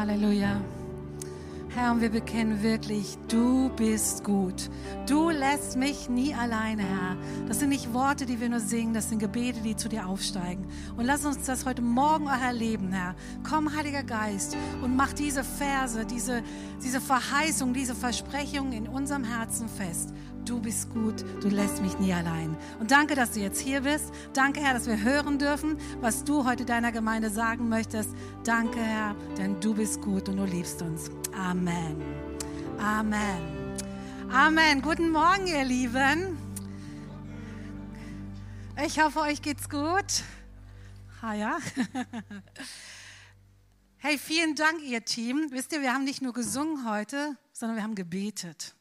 Hallelujah. Herr, und wir bekennen wirklich, du bist gut. Du lässt mich nie alleine, Herr. Das sind nicht Worte, die wir nur singen, das sind Gebete, die zu dir aufsteigen. Und lass uns das heute Morgen auch erleben, Herr. Komm, Heiliger Geist, und mach diese Verse, diese, diese Verheißung, diese Versprechungen in unserem Herzen fest du bist gut, du lässt mich nie allein. Und danke, dass du jetzt hier bist. Danke, Herr, dass wir hören dürfen, was du heute deiner Gemeinde sagen möchtest. Danke, Herr, denn du bist gut und du liebst uns. Amen. Amen. Amen. Guten Morgen, ihr Lieben. Ich hoffe, euch geht's gut. Ha ja. Hey, vielen Dank, ihr Team. Wisst ihr, wir haben nicht nur gesungen heute, sondern wir haben gebetet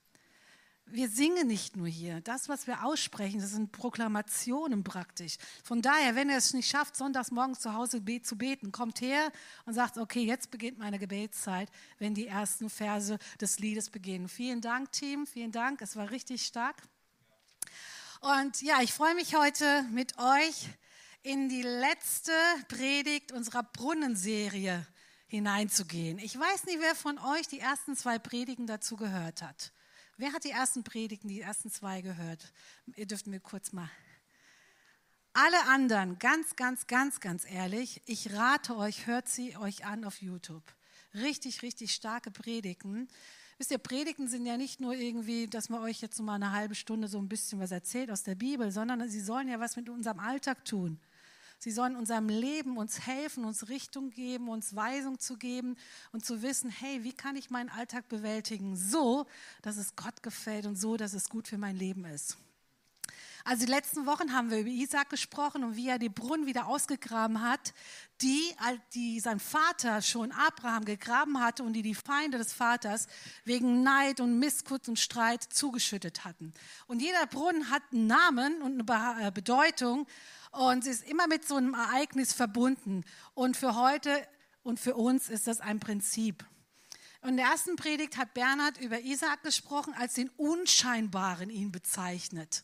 wir singen nicht nur hier. Das, was wir aussprechen, das sind Proklamationen praktisch. Von daher, wenn ihr es nicht schafft, sonntags morgens zu Hause zu beten, kommt her und sagt, okay, jetzt beginnt meine Gebetszeit, wenn die ersten Verse des Liedes beginnen. Vielen Dank, Team, vielen Dank. Es war richtig stark. Und ja, ich freue mich heute mit euch in die letzte Predigt unserer Brunnenserie hineinzugehen. Ich weiß nicht, wer von euch die ersten zwei Predigen dazu gehört hat. Wer hat die ersten Predigten, die ersten zwei gehört? Ihr dürft mir kurz mal. Alle anderen, ganz, ganz, ganz, ganz ehrlich, ich rate euch, hört sie euch an auf YouTube. Richtig, richtig starke Predigten. Wisst ihr, Predigten sind ja nicht nur irgendwie, dass man euch jetzt mal eine halbe Stunde so ein bisschen was erzählt aus der Bibel, sondern sie sollen ja was mit unserem Alltag tun. Sie sollen unserem Leben uns helfen, uns Richtung geben, uns Weisung zu geben und zu wissen, hey, wie kann ich meinen Alltag bewältigen, so, dass es Gott gefällt und so, dass es gut für mein Leben ist. Also die letzten Wochen haben wir über Isaac gesprochen und wie er die Brunnen wieder ausgegraben hat, die, die sein Vater schon Abraham gegraben hatte und die die Feinde des Vaters wegen Neid und Missgunst und Streit zugeschüttet hatten. Und jeder Brunnen hat einen Namen und eine äh, Bedeutung und sie ist immer mit so einem Ereignis verbunden. Und für heute und für uns ist das ein Prinzip. In der ersten Predigt hat Bernhard über Isaac gesprochen, als den Unscheinbaren ihn bezeichnet.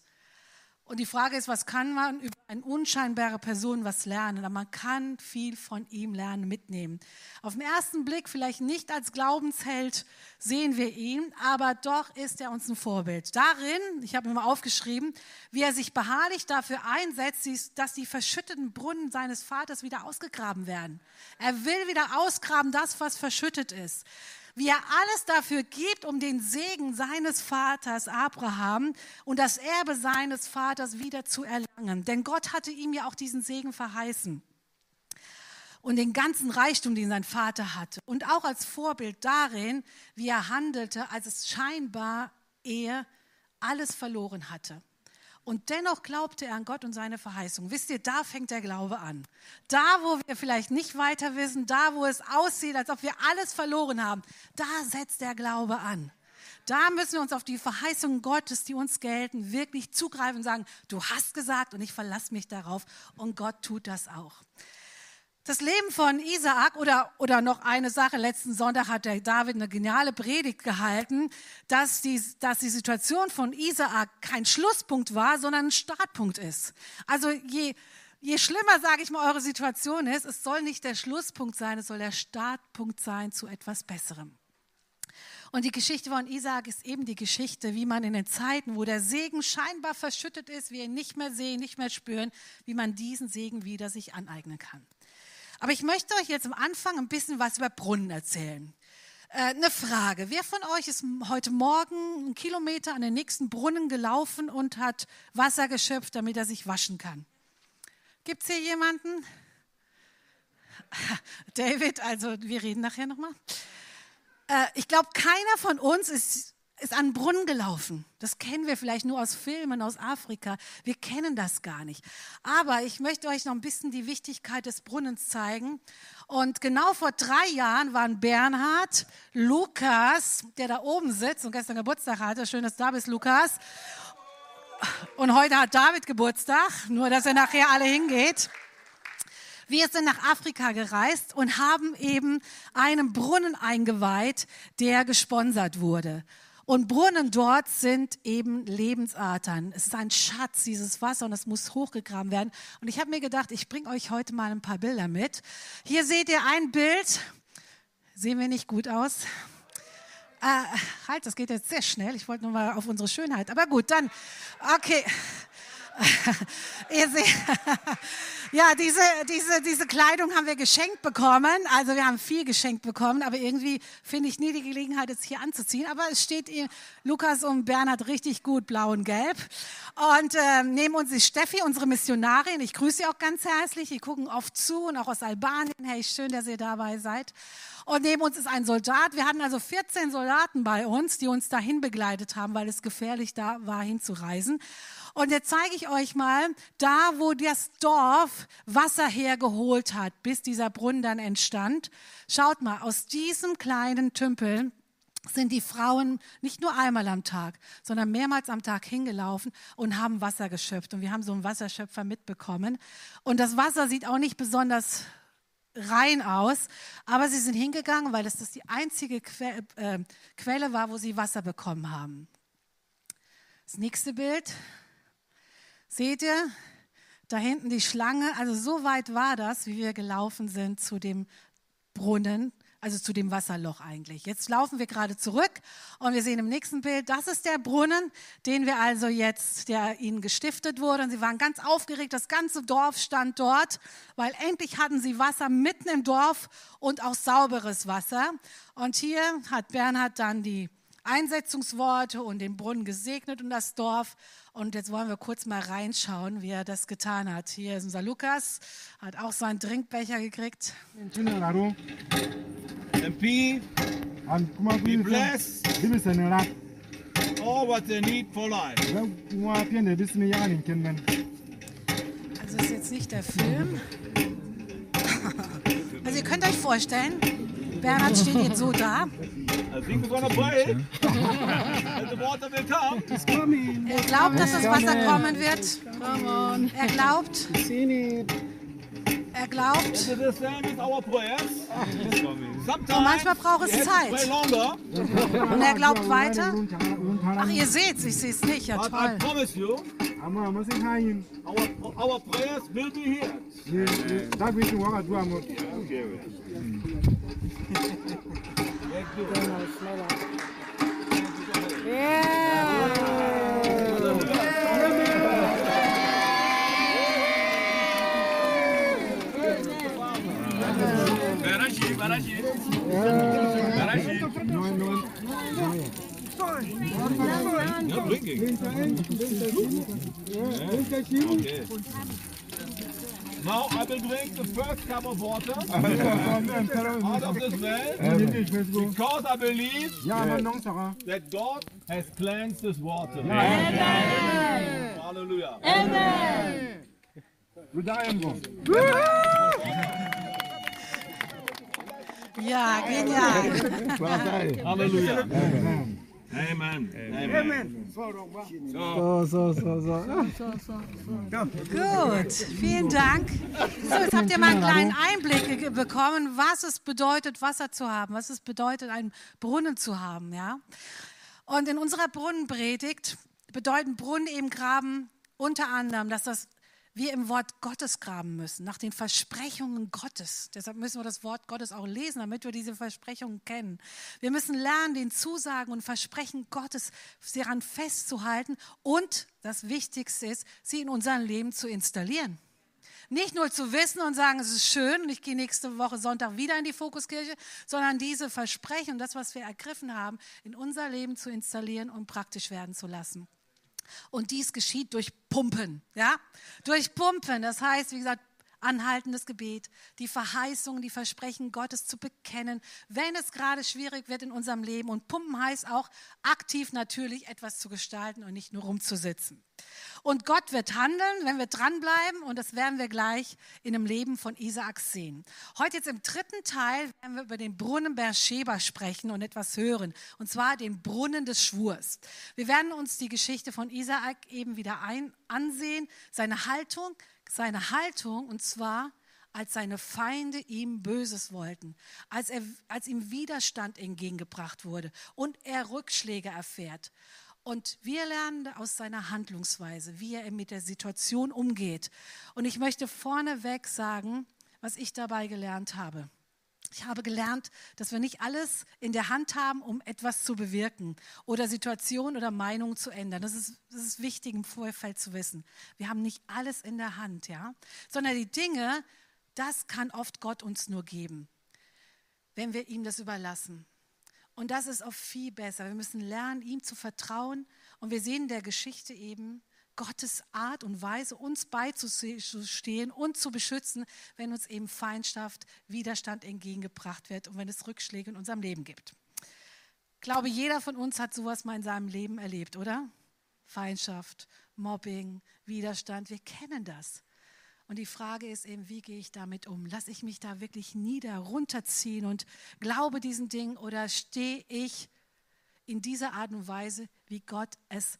Und die Frage ist, was kann man über eine unscheinbare Person was lernen? Aber man kann viel von ihm lernen, mitnehmen. Auf den ersten Blick vielleicht nicht als Glaubensheld sehen wir ihn, aber doch ist er uns ein Vorbild. Darin, ich habe mir mal aufgeschrieben, wie er sich beharrlich dafür einsetzt, dass die verschütteten Brunnen seines Vaters wieder ausgegraben werden. Er will wieder ausgraben das, was verschüttet ist wie er alles dafür gibt, um den Segen seines Vaters Abraham und das Erbe seines Vaters wieder zu erlangen. Denn Gott hatte ihm ja auch diesen Segen verheißen. Und den ganzen Reichtum, den sein Vater hatte. Und auch als Vorbild darin, wie er handelte, als es scheinbar er alles verloren hatte. Und dennoch glaubte er an Gott und seine Verheißung. Wisst ihr, da fängt der Glaube an. Da, wo wir vielleicht nicht weiter wissen, da, wo es aussieht, als ob wir alles verloren haben, da setzt der Glaube an. Da müssen wir uns auf die Verheißungen Gottes, die uns gelten, wirklich zugreifen und sagen, du hast gesagt und ich verlasse mich darauf. Und Gott tut das auch. Das Leben von Isaak oder, oder noch eine Sache, letzten Sonntag hat der David eine geniale Predigt gehalten, dass die, dass die Situation von Isaak kein Schlusspunkt war, sondern ein Startpunkt ist. Also je, je schlimmer, sage ich mal, eure Situation ist, es soll nicht der Schlusspunkt sein, es soll der Startpunkt sein zu etwas Besserem. Und die Geschichte von Isaak ist eben die Geschichte, wie man in den Zeiten, wo der Segen scheinbar verschüttet ist, wir ihn nicht mehr sehen, nicht mehr spüren, wie man diesen Segen wieder sich aneignen kann. Aber ich möchte euch jetzt am Anfang ein bisschen was über Brunnen erzählen. Äh, eine Frage. Wer von euch ist heute Morgen einen Kilometer an den nächsten Brunnen gelaufen und hat Wasser geschöpft, damit er sich waschen kann? Gibt es hier jemanden? David, also wir reden nachher nochmal. Äh, ich glaube, keiner von uns ist ist an den Brunnen gelaufen. Das kennen wir vielleicht nur aus Filmen aus Afrika. Wir kennen das gar nicht. Aber ich möchte euch noch ein bisschen die Wichtigkeit des Brunnens zeigen. Und genau vor drei Jahren waren Bernhard, Lukas, der da oben sitzt und gestern Geburtstag hatte, schön, dass du da bist, Lukas. Und heute hat David Geburtstag, nur dass er nachher alle hingeht. Wir sind nach Afrika gereist und haben eben einen Brunnen eingeweiht, der gesponsert wurde. Und Brunnen dort sind eben Lebensadern. Es ist ein Schatz, dieses Wasser, und es muss hochgegraben werden. Und ich habe mir gedacht, ich bringe euch heute mal ein paar Bilder mit. Hier seht ihr ein Bild. Sehen wir nicht gut aus? Äh, halt, das geht jetzt sehr schnell. Ich wollte nur mal auf unsere Schönheit. Aber gut, dann, okay. Ihr ja, diese, diese, diese Kleidung haben wir geschenkt bekommen. Also wir haben viel geschenkt bekommen, aber irgendwie finde ich nie die Gelegenheit, es hier anzuziehen. Aber es steht Lukas und Bernhard richtig gut, blau und gelb. Und äh, neben uns ist Steffi, unsere Missionarin. Ich grüße sie auch ganz herzlich. Die gucken oft zu und auch aus Albanien. Hey, schön, dass ihr dabei seid. Und neben uns ist ein Soldat. Wir hatten also 14 Soldaten bei uns, die uns dahin begleitet haben, weil es gefährlich da war, hinzureisen. Und jetzt zeige ich euch mal, da wo das Dorf Wasser hergeholt hat, bis dieser Brunnen dann entstand. Schaut mal, aus diesem kleinen Tümpel sind die Frauen nicht nur einmal am Tag, sondern mehrmals am Tag hingelaufen und haben Wasser geschöpft. Und wir haben so einen Wasserschöpfer mitbekommen. Und das Wasser sieht auch nicht besonders rein aus, aber sie sind hingegangen, weil es das die einzige que äh, Quelle war, wo sie Wasser bekommen haben. Das nächste Bild. Seht ihr? Da hinten die Schlange. Also so weit war das, wie wir gelaufen sind zu dem Brunnen, also zu dem Wasserloch eigentlich. Jetzt laufen wir gerade zurück und wir sehen im nächsten Bild, das ist der Brunnen, den wir also jetzt, der ihnen gestiftet wurde. Und sie waren ganz aufgeregt, das ganze Dorf stand dort, weil endlich hatten sie Wasser mitten im Dorf und auch sauberes Wasser. Und hier hat Bernhard dann die Einsetzungsworte und den Brunnen gesegnet und das Dorf. Und jetzt wollen wir kurz mal reinschauen, wie er das getan hat. Hier ist unser Lukas, hat auch seinen Trinkbecher gekriegt. MP, be blessed all what they need for life. Also ist jetzt nicht der Film. Also ihr könnt euch vorstellen, Bernhard steht jetzt so da. I think we're gonna pray. And the water will come. Er glaubt, dass das Wasser kommen wird. Er glaubt. Er glaubt. Und manchmal braucht es Zeit. Und er glaubt weiter. Ach, ihr seht's, ich sehe es nicht. Ja, toll. promise you, our, our prayers will be heard. Not blinking. Yeah, okay. Now I will drink the first cup of water out of this well because I believe that God has cleansed this water. Amen. Hallelujah. Amen. Ja, genial. Hallelujah. Amen. Amen. Gut, vielen Dank. So, jetzt habt ihr mal einen kleinen Einblick bekommen, was es bedeutet, Wasser zu haben, was es bedeutet, einen Brunnen zu haben, ja. Und in unserer Brunnenpredigt bedeuten Brunnen eben graben unter anderem, dass das wir im Wort Gottes graben müssen, nach den Versprechungen Gottes. Deshalb müssen wir das Wort Gottes auch lesen, damit wir diese Versprechungen kennen. Wir müssen lernen, den Zusagen und Versprechen Gottes daran festzuhalten und das Wichtigste ist, sie in unserem Leben zu installieren. Nicht nur zu wissen und sagen, es ist schön und ich gehe nächste Woche Sonntag wieder in die Fokuskirche, sondern diese Versprechen, das, was wir ergriffen haben, in unser Leben zu installieren und praktisch werden zu lassen. Und dies geschieht durch Pumpen, ja? Durch Pumpen. Das heißt, wie gesagt, anhaltendes Gebet, die Verheißungen, die Versprechen Gottes zu bekennen, wenn es gerade schwierig wird in unserem Leben. Und Pumpen heißt auch aktiv natürlich etwas zu gestalten und nicht nur rumzusitzen. Und Gott wird handeln, wenn wir dranbleiben und das werden wir gleich in dem Leben von Isaak sehen. Heute jetzt im dritten Teil werden wir über den Brunnen Beersheba sprechen und etwas hören. Und zwar den Brunnen des Schwurs. Wir werden uns die Geschichte von Isaak eben wieder ein, ansehen, seine Haltung, seine Haltung und zwar als seine Feinde ihm Böses wollten, als, er, als ihm Widerstand entgegengebracht wurde und er Rückschläge erfährt. Und wir lernen aus seiner Handlungsweise, wie er mit der Situation umgeht. Und ich möchte vorneweg sagen, was ich dabei gelernt habe. Ich habe gelernt, dass wir nicht alles in der Hand haben, um etwas zu bewirken oder Situationen oder Meinungen zu ändern. Das ist, das ist wichtig im Vorfeld zu wissen. Wir haben nicht alles in der Hand, ja, sondern die Dinge, das kann oft Gott uns nur geben, wenn wir ihm das überlassen. Und das ist oft viel besser. Wir müssen lernen, ihm zu vertrauen. Und wir sehen in der Geschichte eben, Gottes Art und Weise, uns beizustehen und zu beschützen, wenn uns eben Feindschaft, Widerstand entgegengebracht wird und wenn es Rückschläge in unserem Leben gibt. Ich glaube, jeder von uns hat sowas mal in seinem Leben erlebt, oder? Feindschaft, Mobbing, Widerstand, wir kennen das. Und die Frage ist eben, wie gehe ich damit um? Lasse ich mich da wirklich nieder, runterziehen und glaube diesen Dingen oder stehe ich in dieser Art und Weise, wie Gott es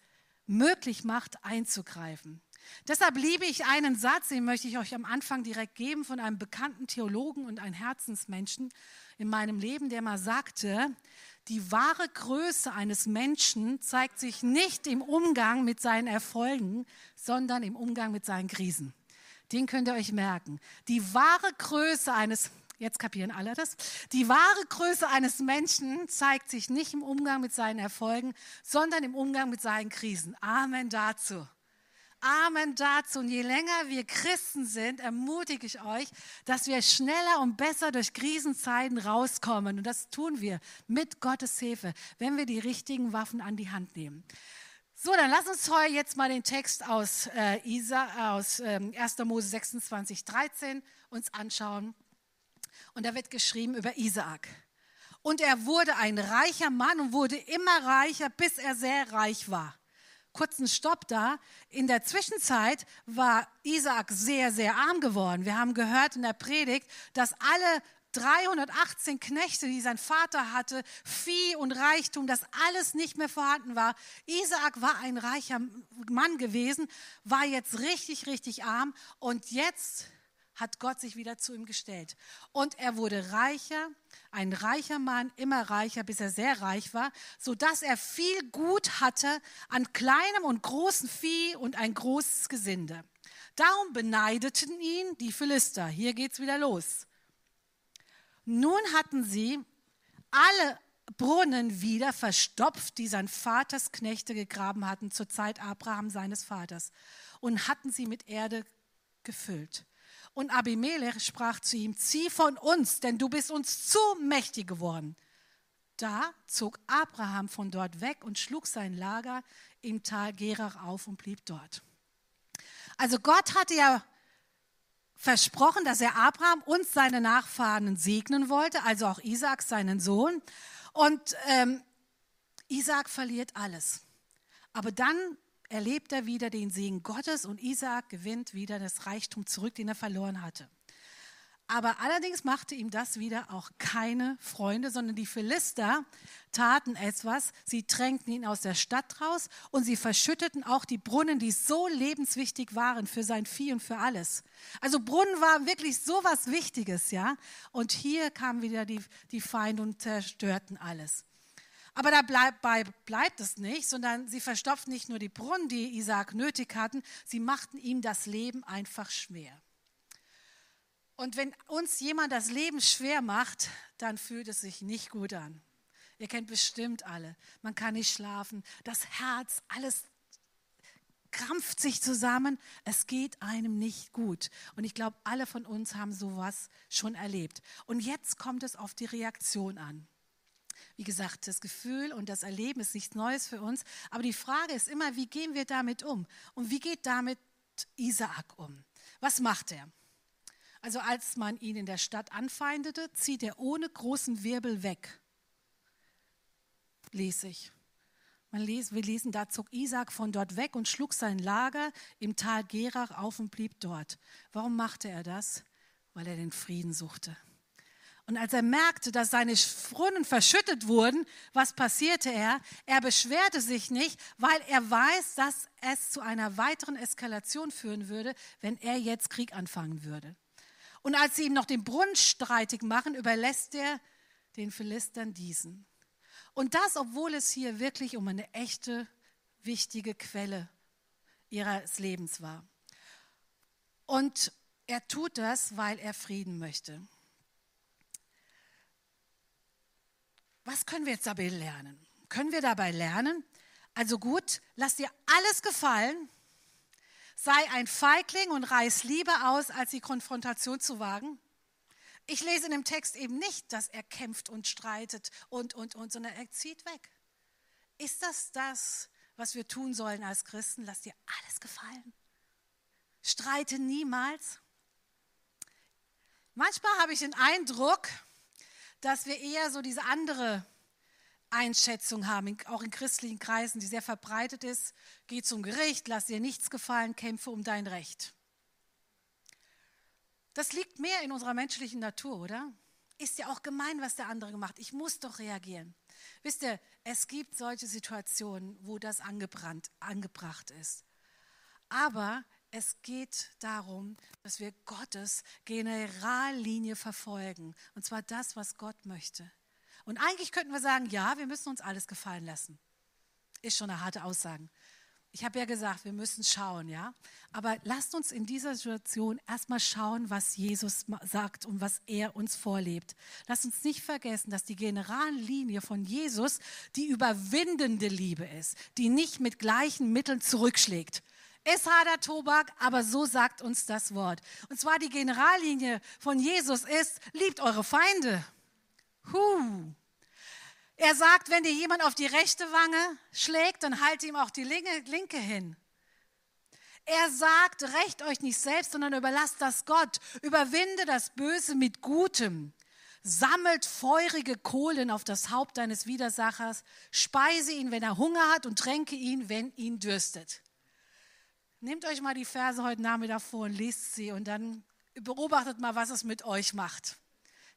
möglich macht, einzugreifen. Deshalb liebe ich einen Satz, den möchte ich euch am Anfang direkt geben, von einem bekannten Theologen und einem Herzensmenschen in meinem Leben, der mal sagte, die wahre Größe eines Menschen zeigt sich nicht im Umgang mit seinen Erfolgen, sondern im Umgang mit seinen Krisen. Den könnt ihr euch merken. Die wahre Größe eines Jetzt kapieren alle das. Die wahre Größe eines Menschen zeigt sich nicht im Umgang mit seinen Erfolgen, sondern im Umgang mit seinen Krisen. Amen dazu. Amen dazu. Und je länger wir Christen sind, ermutige ich euch, dass wir schneller und besser durch Krisenzeiten rauskommen. Und das tun wir mit Gottes Hilfe, wenn wir die richtigen Waffen an die Hand nehmen. So, dann lass uns heute jetzt mal den Text aus, äh, Isa, aus äh, 1. Mose 26, 13 uns anschauen. Und da wird geschrieben über Isaak. Und er wurde ein reicher Mann und wurde immer reicher, bis er sehr reich war. Kurzen Stopp da. In der Zwischenzeit war Isaak sehr, sehr arm geworden. Wir haben gehört in der Predigt, dass alle 318 Knechte, die sein Vater hatte, Vieh und Reichtum, das alles nicht mehr vorhanden war. Isaak war ein reicher Mann gewesen, war jetzt richtig, richtig arm und jetzt hat Gott sich wieder zu ihm gestellt. Und er wurde reicher, ein reicher Mann, immer reicher, bis er sehr reich war, so dass er viel Gut hatte an kleinem und großem Vieh und ein großes Gesinde. Darum beneideten ihn die Philister. Hier geht's wieder los. Nun hatten sie alle Brunnen wieder verstopft, die sein Vaters Knechte gegraben hatten zur Zeit Abraham seines Vaters und hatten sie mit Erde gefüllt. Und Abimelech sprach zu ihm, zieh von uns, denn du bist uns zu mächtig geworden. Da zog Abraham von dort weg und schlug sein Lager im Tal Gerach auf und blieb dort. Also Gott hatte ja versprochen, dass er Abraham und seine Nachfahren segnen wollte, also auch Isaac, seinen Sohn. Und ähm, Isaac verliert alles. Aber dann erlebt er wieder den Segen Gottes und Isaak gewinnt wieder das Reichtum zurück, den er verloren hatte. Aber allerdings machte ihm das wieder auch keine Freunde, sondern die Philister taten etwas. Sie drängten ihn aus der Stadt raus und sie verschütteten auch die Brunnen, die so lebenswichtig waren für sein Vieh und für alles. Also Brunnen war wirklich so was Wichtiges, ja. Und hier kamen wieder die, die Feinde und zerstörten alles. Aber dabei bleibt es nicht, sondern sie verstopften nicht nur die Brunnen, die Isaac nötig hatten, sie machten ihm das Leben einfach schwer. Und wenn uns jemand das Leben schwer macht, dann fühlt es sich nicht gut an. Ihr kennt bestimmt alle. Man kann nicht schlafen, das Herz, alles krampft sich zusammen. Es geht einem nicht gut. Und ich glaube, alle von uns haben sowas schon erlebt. Und jetzt kommt es auf die Reaktion an. Wie gesagt, das Gefühl und das Erleben ist nichts Neues für uns. Aber die Frage ist immer, wie gehen wir damit um? Und wie geht damit Isaak um? Was macht er? Also als man ihn in der Stadt anfeindete, zieht er ohne großen Wirbel weg. Lese ich. Les, wir lesen, da zog Isaac von dort weg und schlug sein Lager im Tal Gerach auf und blieb dort. Warum machte er das? Weil er den Frieden suchte. Und als er merkte, dass seine Brunnen verschüttet wurden, was passierte er? Er beschwerte sich nicht, weil er weiß, dass es zu einer weiteren Eskalation führen würde, wenn er jetzt Krieg anfangen würde. Und als sie ihm noch den Brunnen streitig machen, überlässt er den Philistern diesen. Und das, obwohl es hier wirklich um eine echte, wichtige Quelle ihres Lebens war. Und er tut das, weil er Frieden möchte. Was können wir jetzt dabei lernen? Können wir dabei lernen? Also gut, lass dir alles gefallen, sei ein Feigling und reiß lieber aus, als die Konfrontation zu wagen. Ich lese in dem Text eben nicht, dass er kämpft und streitet und, und, und, sondern er zieht weg. Ist das das, was wir tun sollen als Christen? Lass dir alles gefallen. Streite niemals. Manchmal habe ich den Eindruck, dass wir eher so diese andere Einschätzung haben, auch in christlichen Kreisen, die sehr verbreitet ist. Geh zum Gericht, lass dir nichts gefallen, kämpfe um dein Recht. Das liegt mehr in unserer menschlichen Natur, oder? Ist ja auch gemein, was der andere gemacht. Ich muss doch reagieren. Wisst ihr, es gibt solche Situationen, wo das angebrannt, angebracht ist. Aber es geht darum, dass wir Gottes Generallinie verfolgen. Und zwar das, was Gott möchte. Und eigentlich könnten wir sagen, ja, wir müssen uns alles gefallen lassen. Ist schon eine harte Aussage. Ich habe ja gesagt, wir müssen schauen, ja. Aber lasst uns in dieser Situation erstmal schauen, was Jesus sagt und was er uns vorlebt. Lasst uns nicht vergessen, dass die Generallinie von Jesus die überwindende Liebe ist, die nicht mit gleichen Mitteln zurückschlägt. Ist harter Tobak, aber so sagt uns das Wort. Und zwar die Generallinie von Jesus ist, liebt eure Feinde. Huh. Er sagt, wenn dir jemand auf die rechte Wange schlägt, dann halte ihm auch die linke hin. Er sagt, rächt euch nicht selbst, sondern überlasst das Gott. Überwinde das Böse mit Gutem. Sammelt feurige Kohlen auf das Haupt deines Widersachers. Speise ihn, wenn er Hunger hat und tränke ihn, wenn ihn dürstet. Nehmt euch mal die Verse heute Nachmittag vor und lest sie und dann beobachtet mal, was es mit euch macht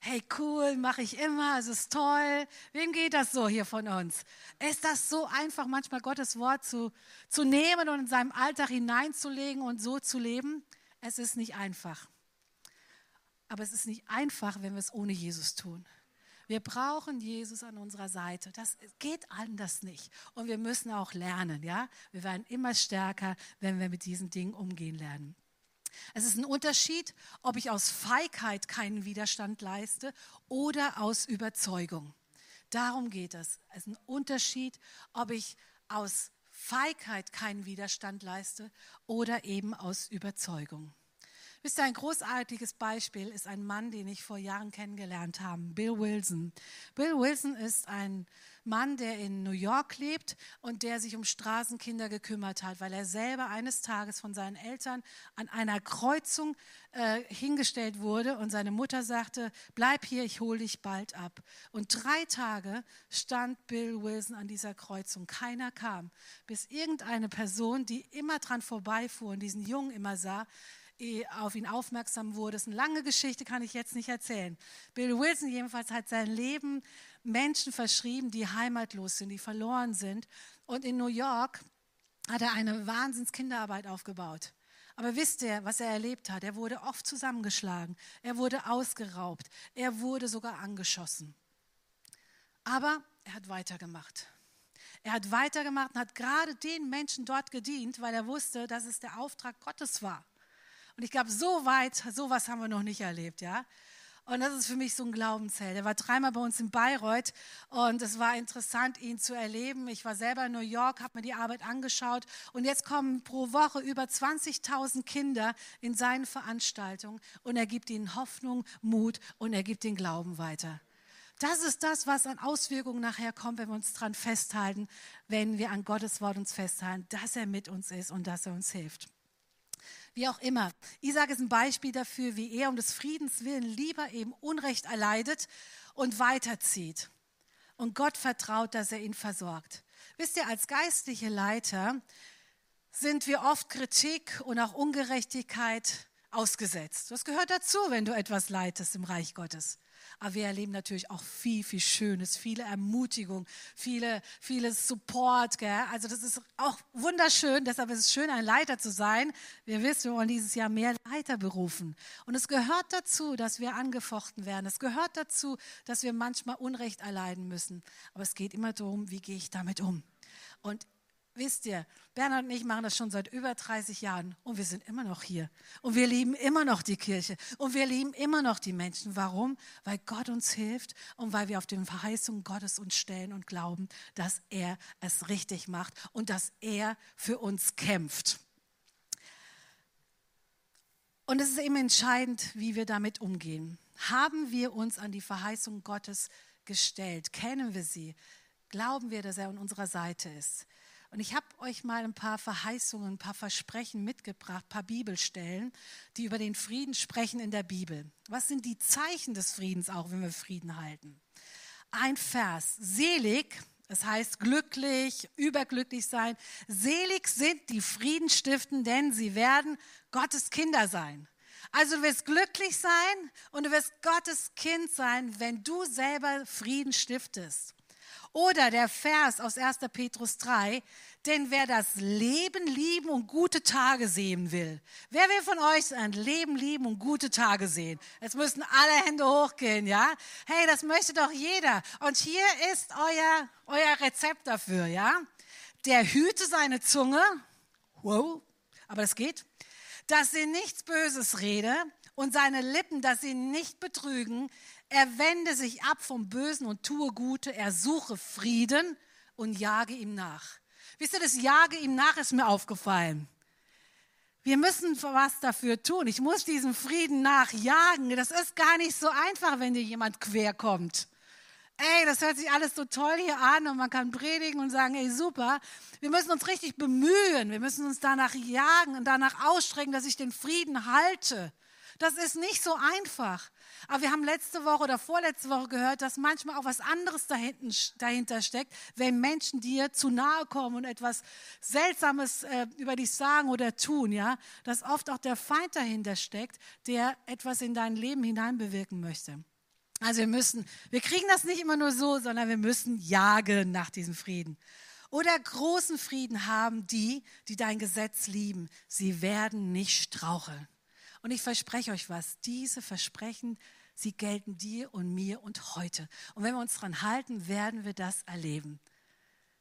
hey cool, mache ich immer, es ist toll. Wem geht das so hier von uns? Ist das so einfach, manchmal Gottes Wort zu, zu nehmen und in seinem Alltag hineinzulegen und so zu leben? Es ist nicht einfach. Aber es ist nicht einfach, wenn wir es ohne Jesus tun. Wir brauchen Jesus an unserer Seite. Das geht anders nicht. Und wir müssen auch lernen, ja? Wir werden immer stärker, wenn wir mit diesen Dingen umgehen lernen. Es ist ein Unterschied, ob ich aus Feigheit keinen Widerstand leiste oder aus Überzeugung. Darum geht es. Es ist ein Unterschied, ob ich aus Feigheit keinen Widerstand leiste oder eben aus Überzeugung. Wisst ihr, ein großartiges Beispiel ist ein Mann, den ich vor Jahren kennengelernt habe, Bill Wilson. Bill Wilson ist ein Mann, der in New York lebt und der sich um Straßenkinder gekümmert hat, weil er selber eines Tages von seinen Eltern an einer Kreuzung äh, hingestellt wurde und seine Mutter sagte, bleib hier, ich hole dich bald ab. Und drei Tage stand Bill Wilson an dieser Kreuzung. Keiner kam, bis irgendeine Person, die immer dran vorbeifuhr und diesen Jungen immer sah, auf ihn aufmerksam wurde. Das ist eine lange Geschichte, kann ich jetzt nicht erzählen. Bill Wilson jedenfalls hat sein Leben Menschen verschrieben, die heimatlos sind, die verloren sind. Und in New York hat er eine Wahnsinns-Kinderarbeit aufgebaut. Aber wisst ihr, was er erlebt hat? Er wurde oft zusammengeschlagen, er wurde ausgeraubt, er wurde sogar angeschossen. Aber er hat weitergemacht. Er hat weitergemacht und hat gerade den Menschen dort gedient, weil er wusste, dass es der Auftrag Gottes war. Und ich glaube, so weit, sowas haben wir noch nicht erlebt, ja. Und das ist für mich so ein Glaubensheld. Er war dreimal bei uns in Bayreuth und es war interessant, ihn zu erleben. Ich war selber in New York, habe mir die Arbeit angeschaut und jetzt kommen pro Woche über 20.000 Kinder in seine Veranstaltungen und er gibt ihnen Hoffnung, Mut und er gibt den Glauben weiter. Das ist das, was an Auswirkungen nachher kommt, wenn wir uns daran festhalten, wenn wir an Gottes Wort uns festhalten, dass er mit uns ist und dass er uns hilft. Wie auch immer. Isaac ist ein Beispiel dafür, wie er um des Friedens willen lieber eben Unrecht erleidet und weiterzieht. Und Gott vertraut, dass er ihn versorgt. Wisst ihr, als geistliche Leiter sind wir oft Kritik und auch Ungerechtigkeit ausgesetzt. Das gehört dazu, wenn du etwas leitest im Reich Gottes. Aber wir erleben natürlich auch viel, viel Schönes, viele Ermutigung, viele, viele Support. Gell? Also das ist auch wunderschön. Deshalb ist es schön, ein Leiter zu sein. Wir wissen, wir wollen dieses Jahr mehr Leiter berufen. Und es gehört dazu, dass wir angefochten werden. Es gehört dazu, dass wir manchmal Unrecht erleiden müssen. Aber es geht immer darum, wie gehe ich damit um. Und wisst ihr, Bernhard und ich machen das schon seit über 30 Jahren und wir sind immer noch hier. Und wir lieben immer noch die Kirche und wir lieben immer noch die Menschen. Warum? Weil Gott uns hilft und weil wir auf den Verheißungen Gottes uns stellen und glauben, dass er es richtig macht und dass er für uns kämpft. Und es ist eben entscheidend, wie wir damit umgehen. Haben wir uns an die Verheißung Gottes gestellt? Kennen wir sie? Glauben wir, dass er an unserer Seite ist? Und ich habe euch mal ein paar Verheißungen, ein paar Versprechen mitgebracht, ein paar Bibelstellen, die über den Frieden sprechen in der Bibel. Was sind die Zeichen des Friedens auch, wenn wir Frieden halten? Ein Vers, selig, das heißt glücklich, überglücklich sein. Selig sind die Frieden stiften, denn sie werden Gottes Kinder sein. Also du wirst glücklich sein und du wirst Gottes Kind sein, wenn du selber Frieden stiftest. Oder der Vers aus 1. Petrus 3, denn wer das Leben lieben und gute Tage sehen will, wer will von euch ein Leben lieben und gute Tage sehen? Es müssen alle Hände hochgehen, ja? Hey, das möchte doch jeder. Und hier ist euer, euer Rezept dafür, ja? Der hüte seine Zunge, wow, aber das geht, dass sie nichts Böses rede und seine Lippen, dass sie nicht betrügen, er wende sich ab vom Bösen und tue Gute. Er suche Frieden und jage ihm nach. Wisst ihr, das Jage ihm nach ist mir aufgefallen. Wir müssen was dafür tun. Ich muss diesen Frieden nachjagen. Das ist gar nicht so einfach, wenn dir jemand quer kommt. Ey, das hört sich alles so toll hier an und man kann predigen und sagen, ey, super. Wir müssen uns richtig bemühen. Wir müssen uns danach jagen und danach ausstrecken, dass ich den Frieden halte. Das ist nicht so einfach. Aber wir haben letzte Woche oder vorletzte Woche gehört, dass manchmal auch was anderes dahinten, dahinter steckt, wenn Menschen dir zu nahe kommen und etwas Seltsames äh, über dich sagen oder tun, ja, dass oft auch der Feind dahinter steckt, der etwas in dein Leben hineinbewirken möchte. Also wir müssen, wir kriegen das nicht immer nur so, sondern wir müssen jagen nach diesem Frieden. Oder großen Frieden haben die, die dein Gesetz lieben. Sie werden nicht straucheln. Und ich verspreche euch was, diese Versprechen, sie gelten dir und mir und heute. Und wenn wir uns daran halten, werden wir das erleben.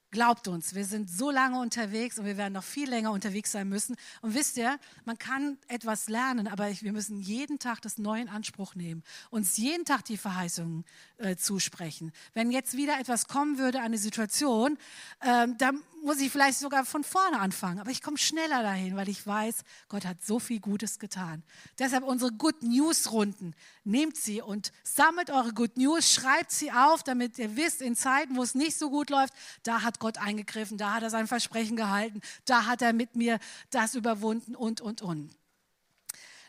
Glaubt uns, wir sind so lange unterwegs und wir werden noch viel länger unterwegs sein müssen. Und wisst ihr, man kann etwas lernen, aber wir müssen jeden Tag das Neue in Anspruch nehmen, uns jeden Tag die Verheißungen äh, zusprechen. Wenn jetzt wieder etwas kommen würde, eine Situation, äh, dann muss ich vielleicht sogar von vorne anfangen, aber ich komme schneller dahin, weil ich weiß, Gott hat so viel Gutes getan. Deshalb unsere Good News Runden. Nehmt sie und sammelt eure Good News, schreibt sie auf, damit ihr wisst, in Zeiten, wo es nicht so gut läuft, da hat Gott eingegriffen, da hat er sein Versprechen gehalten, da hat er mit mir das überwunden und, und, und.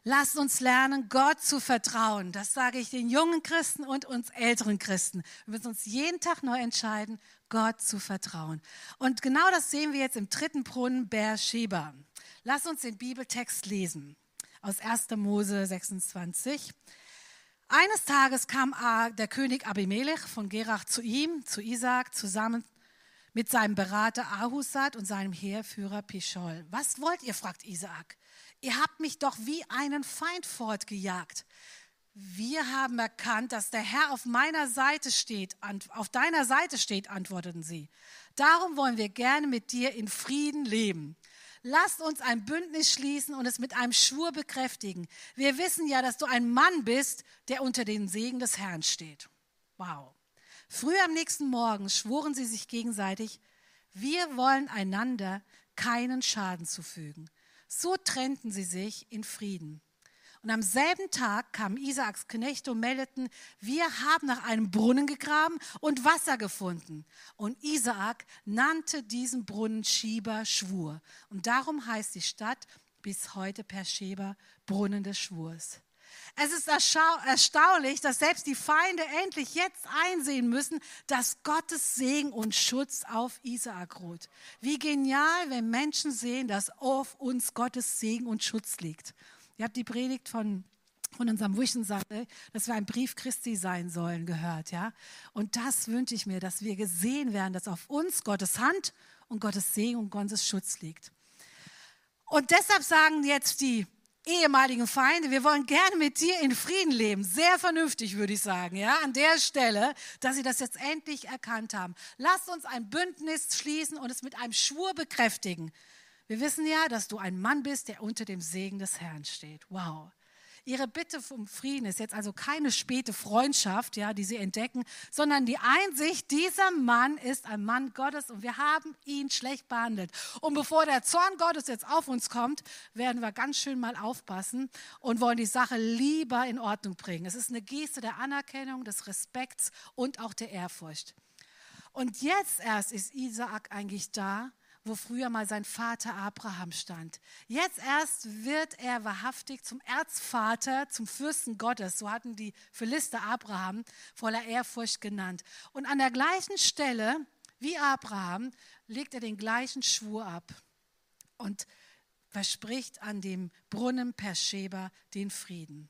Lasst uns lernen, Gott zu vertrauen. Das sage ich den jungen Christen und uns älteren Christen. Wir müssen uns jeden Tag neu entscheiden, Gott zu vertrauen. Und genau das sehen wir jetzt im dritten Brunnen Beersheba. Lass uns den Bibeltext lesen aus 1. Mose 26. Eines Tages kam der König Abimelech von Gerach zu ihm, zu Isaac, zusammen mit seinem Berater Ahusat und seinem Heerführer Pischol. Was wollt ihr? fragt Isaac. Ihr habt mich doch wie einen Feind fortgejagt. Wir haben erkannt, dass der Herr auf meiner Seite steht, auf deiner Seite steht, antworteten sie. Darum wollen wir gerne mit dir in Frieden leben. Lasst uns ein Bündnis schließen und es mit einem Schwur bekräftigen. Wir wissen ja, dass du ein Mann bist, der unter den Segen des Herrn steht. Wow. Früh am nächsten Morgen schworen sie sich gegenseitig, wir wollen einander keinen Schaden zufügen. So trennten sie sich in Frieden. Und am selben Tag kamen Isaaks Knechte und meldeten, wir haben nach einem Brunnen gegraben und Wasser gefunden. Und Isaak nannte diesen Brunnen Schieber Schwur. Und darum heißt die Stadt bis heute Persheba Brunnen des Schwurs. Es ist erstaunlich, dass selbst die Feinde endlich jetzt einsehen müssen, dass Gottes Segen und Schutz auf Isaak ruht. Wie genial, wenn Menschen sehen, dass auf uns Gottes Segen und Schutz liegt. Ihr habt die Predigt von von unserem Wischen-Sache, dass wir ein Brief Christi sein sollen, gehört, ja. Und das wünsche ich mir, dass wir gesehen werden, dass auf uns Gottes Hand und Gottes Segen und Gottes Schutz liegt. Und deshalb sagen jetzt die ehemaligen Feinde, wir wollen gerne mit dir in Frieden leben. Sehr vernünftig, würde ich sagen, ja, an der Stelle, dass sie das jetzt endlich erkannt haben. Lasst uns ein Bündnis schließen und es mit einem Schwur bekräftigen. Wir wissen ja, dass du ein Mann bist, der unter dem Segen des Herrn steht. Wow. Ihre Bitte um Frieden ist jetzt also keine späte Freundschaft, ja, die sie entdecken, sondern die Einsicht, dieser Mann ist ein Mann Gottes und wir haben ihn schlecht behandelt. Und bevor der Zorn Gottes jetzt auf uns kommt, werden wir ganz schön mal aufpassen und wollen die Sache lieber in Ordnung bringen. Es ist eine Geste der Anerkennung, des Respekts und auch der Ehrfurcht. Und jetzt erst ist Isaak eigentlich da wo früher mal sein Vater Abraham stand. Jetzt erst wird er wahrhaftig zum Erzvater, zum Fürsten Gottes, so hatten die Philister Abraham voller Ehrfurcht genannt. Und an der gleichen Stelle wie Abraham legt er den gleichen Schwur ab und verspricht an dem Brunnen Persheba den Frieden.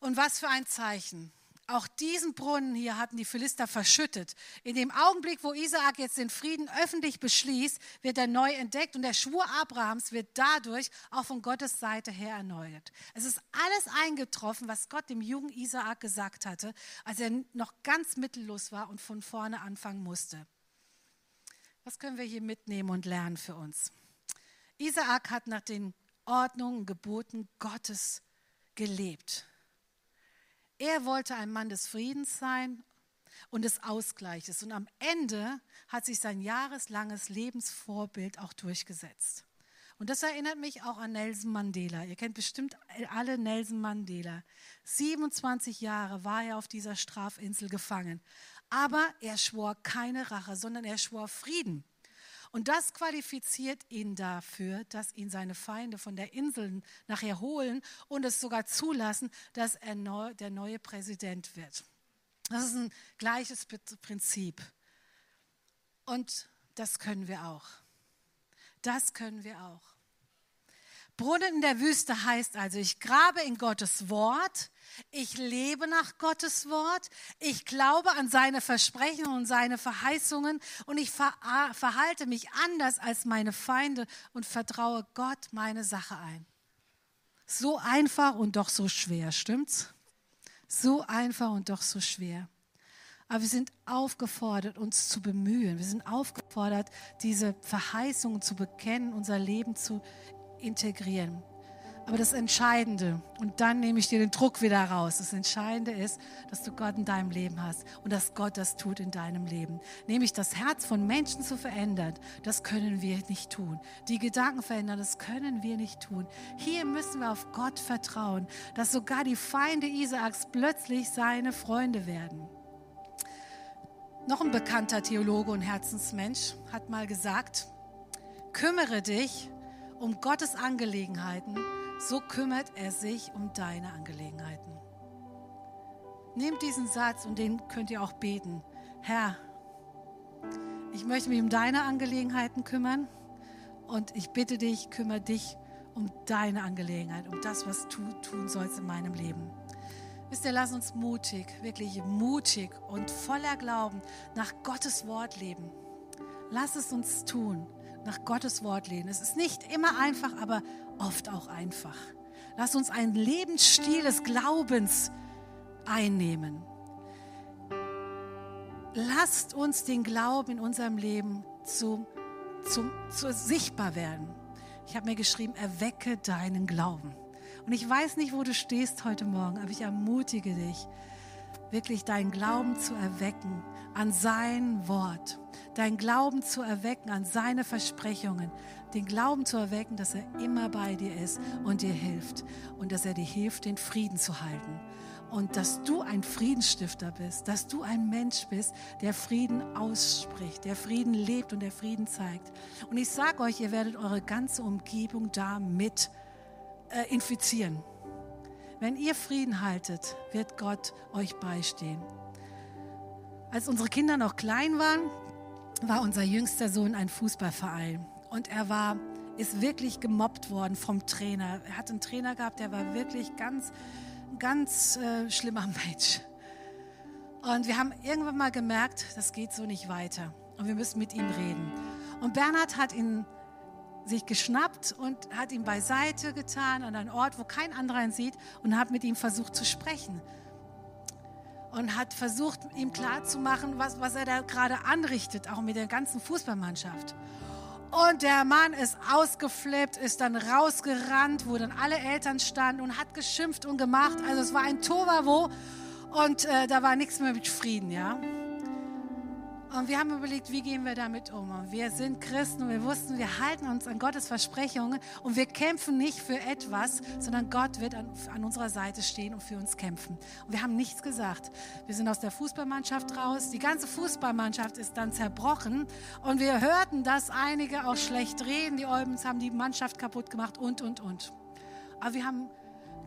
Und was für ein Zeichen. Auch diesen Brunnen hier hatten die Philister verschüttet. In dem Augenblick, wo Isaak jetzt den Frieden öffentlich beschließt, wird er neu entdeckt und der Schwur Abrahams wird dadurch auch von Gottes Seite her erneuert. Es ist alles eingetroffen, was Gott dem jungen Isaak gesagt hatte, als er noch ganz mittellos war und von vorne anfangen musste. Was können wir hier mitnehmen und lernen für uns? Isaak hat nach den Ordnungen, Geboten Gottes gelebt. Er wollte ein Mann des Friedens sein und des Ausgleiches. Und am Ende hat sich sein jahreslanges Lebensvorbild auch durchgesetzt. Und das erinnert mich auch an Nelson Mandela. Ihr kennt bestimmt alle Nelson Mandela. 27 Jahre war er auf dieser Strafinsel gefangen. Aber er schwor keine Rache, sondern er schwor Frieden. Und das qualifiziert ihn dafür, dass ihn seine Feinde von der Insel nachher holen und es sogar zulassen, dass er neu, der neue Präsident wird. Das ist ein gleiches Prinzip. Und das können wir auch. Das können wir auch. Brunnen in der Wüste heißt also, ich grabe in Gottes Wort, ich lebe nach Gottes Wort. Ich glaube an seine Versprechen und seine Verheißungen und ich verhalte mich anders als meine Feinde und vertraue Gott meine Sache ein. So einfach und doch so schwer, stimmt's? So einfach und doch so schwer. Aber wir sind aufgefordert, uns zu bemühen. Wir sind aufgefordert, diese Verheißungen zu bekennen, unser Leben zu integrieren. Aber das Entscheidende, und dann nehme ich dir den Druck wieder raus, das Entscheidende ist, dass du Gott in deinem Leben hast und dass Gott das tut in deinem Leben. Nämlich das Herz von Menschen zu verändern, das können wir nicht tun. Die Gedanken verändern, das können wir nicht tun. Hier müssen wir auf Gott vertrauen, dass sogar die Feinde Isaaks plötzlich seine Freunde werden. Noch ein bekannter Theologe und Herzensmensch hat mal gesagt, kümmere dich um Gottes Angelegenheiten so kümmert er sich um deine Angelegenheiten. Nehmt diesen Satz und den könnt ihr auch beten. Herr, ich möchte mich um deine Angelegenheiten kümmern und ich bitte dich, kümmere dich um deine Angelegenheit, um das, was du tun sollst in meinem Leben. Wisst ihr, lass uns mutig, wirklich mutig und voller Glauben nach Gottes Wort leben. Lass es uns tun, nach Gottes Wort leben. Es ist nicht immer einfach, aber oft auch einfach. Lass uns einen Lebensstil des Glaubens einnehmen. Lasst uns den Glauben in unserem Leben zu, zu, zu sichtbar werden. Ich habe mir geschrieben, erwecke deinen Glauben. Und ich weiß nicht, wo du stehst heute Morgen, aber ich ermutige dich, wirklich deinen Glauben zu erwecken an sein Wort, deinen Glauben zu erwecken an seine Versprechungen, den Glauben zu erwecken, dass er immer bei dir ist und dir hilft und dass er dir hilft, den Frieden zu halten. Und dass du ein Friedensstifter bist, dass du ein Mensch bist, der Frieden ausspricht, der Frieden lebt und der Frieden zeigt. Und ich sage euch, ihr werdet eure ganze Umgebung damit äh, infizieren. Wenn ihr Frieden haltet, wird Gott euch beistehen. Als unsere Kinder noch klein waren, war unser jüngster Sohn ein Fußballverein und er war ist wirklich gemobbt worden vom Trainer. Er hat einen Trainer gehabt, der war wirklich ganz ganz äh, schlimmer Mensch. Und wir haben irgendwann mal gemerkt, das geht so nicht weiter und wir müssen mit ihm reden. Und Bernhard hat ihn sich geschnappt und hat ihn beiseite getan an einen Ort, wo kein anderer ihn sieht und hat mit ihm versucht zu sprechen. Und hat versucht, ihm klarzumachen, was, was er da gerade anrichtet, auch mit der ganzen Fußballmannschaft. Und der Mann ist ausgeflippt, ist dann rausgerannt, wo dann alle Eltern standen und hat geschimpft und gemacht. Also es war ein Tovavo und äh, da war nichts mehr mit Frieden, ja. Und wir haben überlegt, wie gehen wir damit um? Und wir sind Christen und wir wussten, wir halten uns an Gottes Versprechungen und wir kämpfen nicht für etwas, sondern Gott wird an, an, unserer Seite stehen und für uns kämpfen. Und wir haben nichts gesagt. Wir sind aus der Fußballmannschaft raus. Die ganze Fußballmannschaft ist dann zerbrochen und wir hörten, dass einige auch schlecht reden. Die Eubens haben die Mannschaft kaputt gemacht und, und, und. Aber wir haben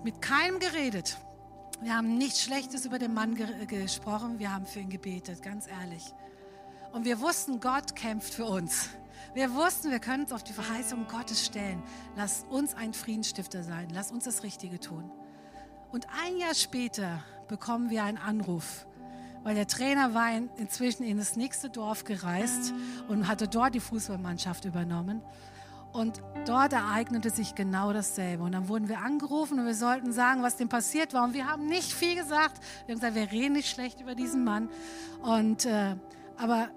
mit keinem geredet. Wir haben nichts Schlechtes über den Mann ge gesprochen. Wir haben für ihn gebetet, ganz ehrlich. Und wir wussten, Gott kämpft für uns. Wir wussten, wir können uns auf die Verheißung Gottes stellen. Lass uns ein Friedensstifter sein. Lass uns das Richtige tun. Und ein Jahr später bekommen wir einen Anruf, weil der Trainer war in, inzwischen in das nächste Dorf gereist und hatte dort die Fußballmannschaft übernommen. Und dort ereignete sich genau dasselbe. Und dann wurden wir angerufen und wir sollten sagen, was dem passiert war. Und wir haben nicht viel gesagt. Wir haben gesagt, wir reden nicht schlecht über diesen Mann. Und, äh, aber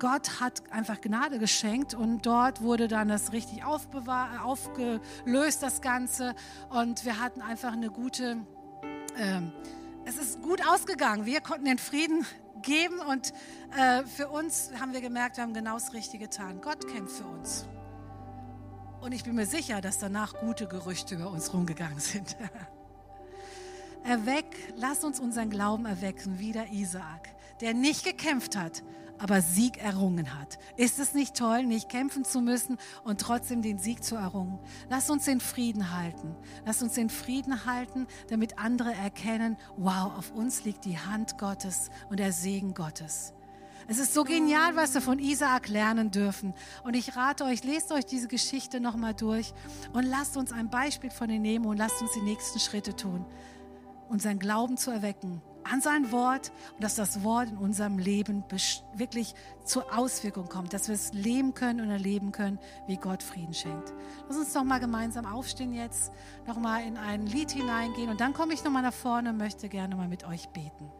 Gott hat einfach Gnade geschenkt und dort wurde dann das richtig aufgelöst, das Ganze. Und wir hatten einfach eine gute, ähm, es ist gut ausgegangen. Wir konnten den Frieden geben und äh, für uns haben wir gemerkt, wir haben genau das Richtige getan. Gott kämpft für uns. Und ich bin mir sicher, dass danach gute Gerüchte über uns rumgegangen sind. Erweck, lass uns unseren Glauben erwecken, wie der Isaak, der nicht gekämpft hat, aber Sieg errungen hat. Ist es nicht toll, nicht kämpfen zu müssen und trotzdem den Sieg zu errungen? Lass uns den Frieden halten. Lass uns den Frieden halten, damit andere erkennen, wow, auf uns liegt die Hand Gottes und der Segen Gottes. Es ist so genial, was wir von Isaak lernen dürfen. Und ich rate euch, lest euch diese Geschichte nochmal durch und lasst uns ein Beispiel von ihr nehmen und lasst uns die nächsten Schritte tun, unseren Glauben zu erwecken an sein Wort und dass das Wort in unserem Leben wirklich zur Auswirkung kommt, dass wir es leben können und erleben können, wie Gott Frieden schenkt. Lass uns doch mal gemeinsam aufstehen jetzt, noch mal in ein Lied hineingehen und dann komme ich noch mal nach vorne und möchte gerne mal mit euch beten.